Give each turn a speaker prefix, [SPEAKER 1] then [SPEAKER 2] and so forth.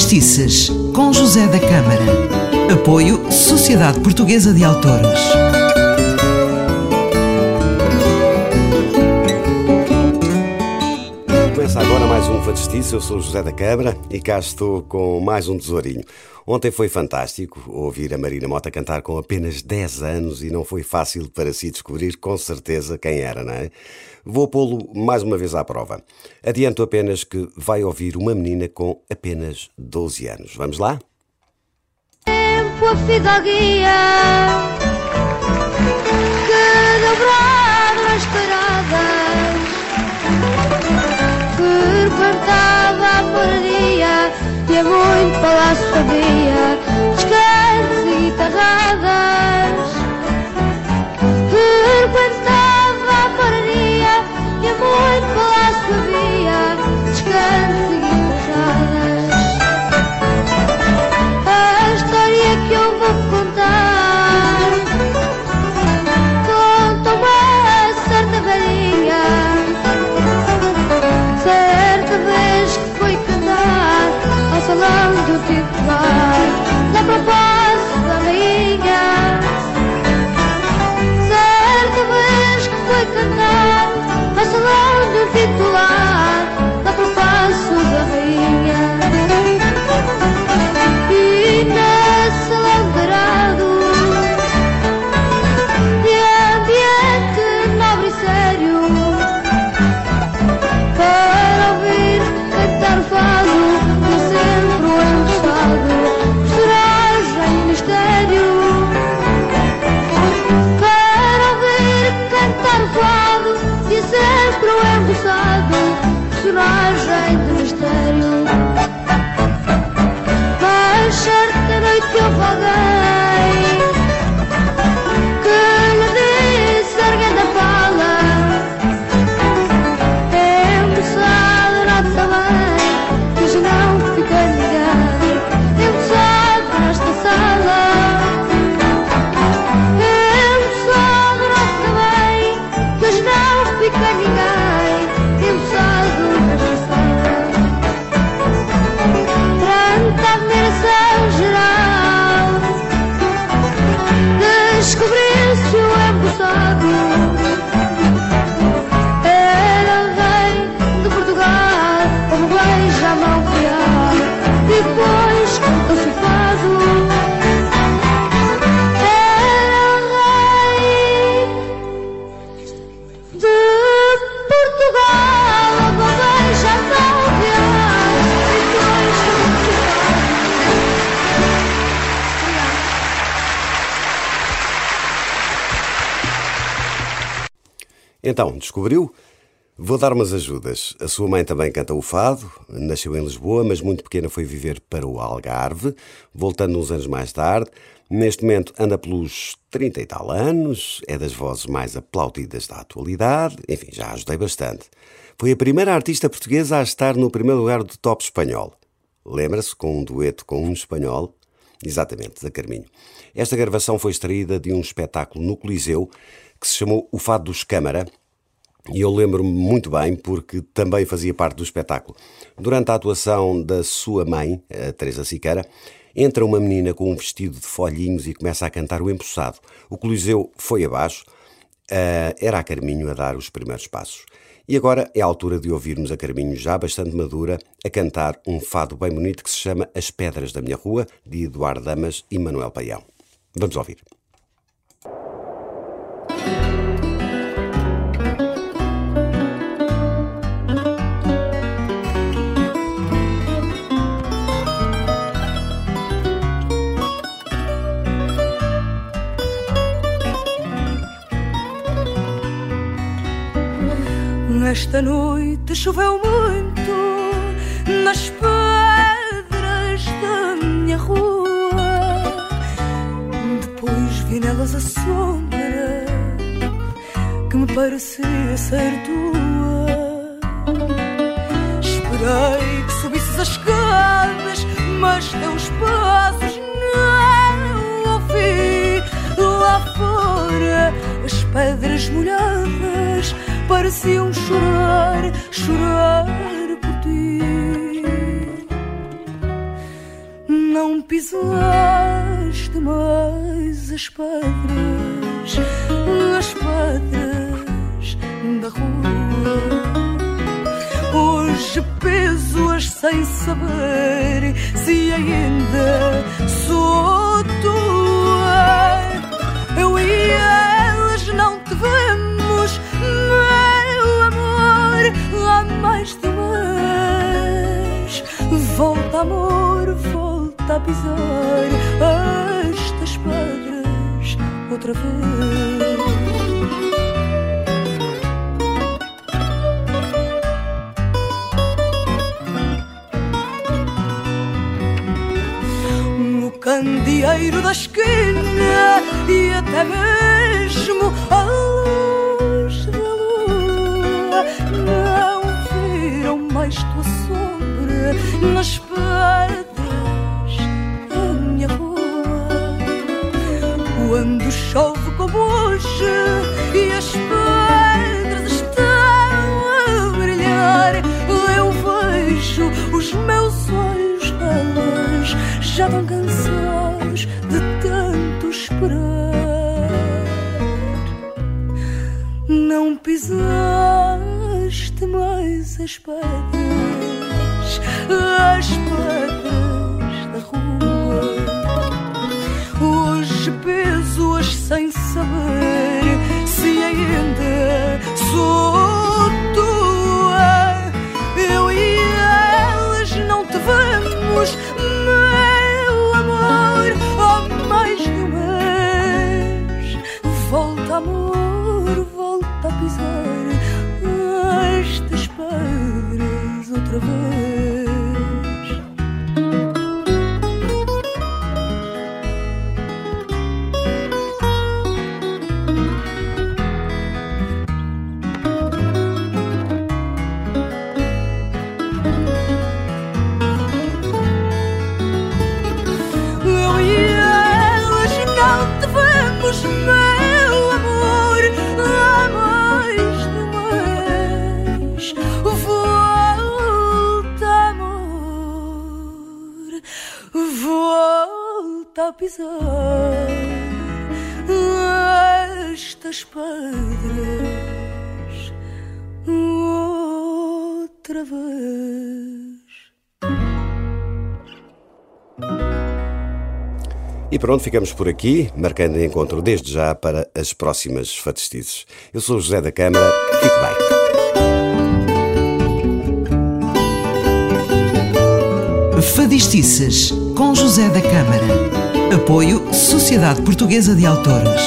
[SPEAKER 1] Vestices, com José da Câmara. Apoio Sociedade Portuguesa de Autores.
[SPEAKER 2] Começa agora mais um Vestice. Eu sou José da Câmara e cá estou com mais um tesourinho. Ontem foi fantástico ouvir a Marina Mota cantar com apenas 10 anos e não foi fácil para si descobrir com certeza quem era, não é? Vou pô-lo mais uma vez à prova. Adianto apenas que vai ouvir uma menina com apenas 12 anos. Vamos lá?
[SPEAKER 3] Tempo a que a e a muito palácio e a
[SPEAKER 2] Então, descobriu? Vou dar umas ajudas. A sua mãe também canta o fado, nasceu em Lisboa, mas muito pequena foi viver para o Algarve, voltando uns anos mais tarde. Neste momento anda pelos 30 e tal anos, é das vozes mais aplaudidas da atualidade, enfim, já ajudei bastante. Foi a primeira artista portuguesa a estar no primeiro lugar do top espanhol. Lembra-se com um dueto com um espanhol? Exatamente, da Carminho. Esta gravação foi extraída de um espetáculo no Coliseu que se chamou O Fado dos Câmara, e eu lembro-me muito bem porque também fazia parte do espetáculo. Durante a atuação da sua mãe, a Teresa Siqueira, entra uma menina com um vestido de folhinhos e começa a cantar o empossado. O Coliseu foi abaixo, ah, era a Carminho a dar os primeiros passos. E agora é a altura de ouvirmos a Carminho, já bastante madura, a cantar um fado bem bonito que se chama As Pedras da Minha Rua, de Eduardo Damas e Manuel Paião. Vamos ouvir.
[SPEAKER 4] Esta noite choveu muito nas pedras da minha rua. Depois vi nelas a sombra que me parecia ser tua. Esperei que subisses as escadas, mas teus passos não ouvi. Lá fora, as pedras molhadas pareciam chorar, chorar por ti. Não pisaste mais as pedras, as pedras da rua. Hoje peso-as sem saber se ainda sou amor, volta a pisar estas pedras outra vez. no candeeiro da esquina e até mesmo a já tão cansados de tanto esperar. Não pisaste mais as pedras, as pedras da rua. Hoje peso-as sem saber se ainda sou volta a pisar estas pedras outra vez.
[SPEAKER 2] E pronto, ficamos por aqui, marcando encontro desde já para as próximas fadestices. Eu sou o José da Câmara, fique bem.
[SPEAKER 1] Fadistices com José da Câmara. Apoio Sociedade Portuguesa de Autores.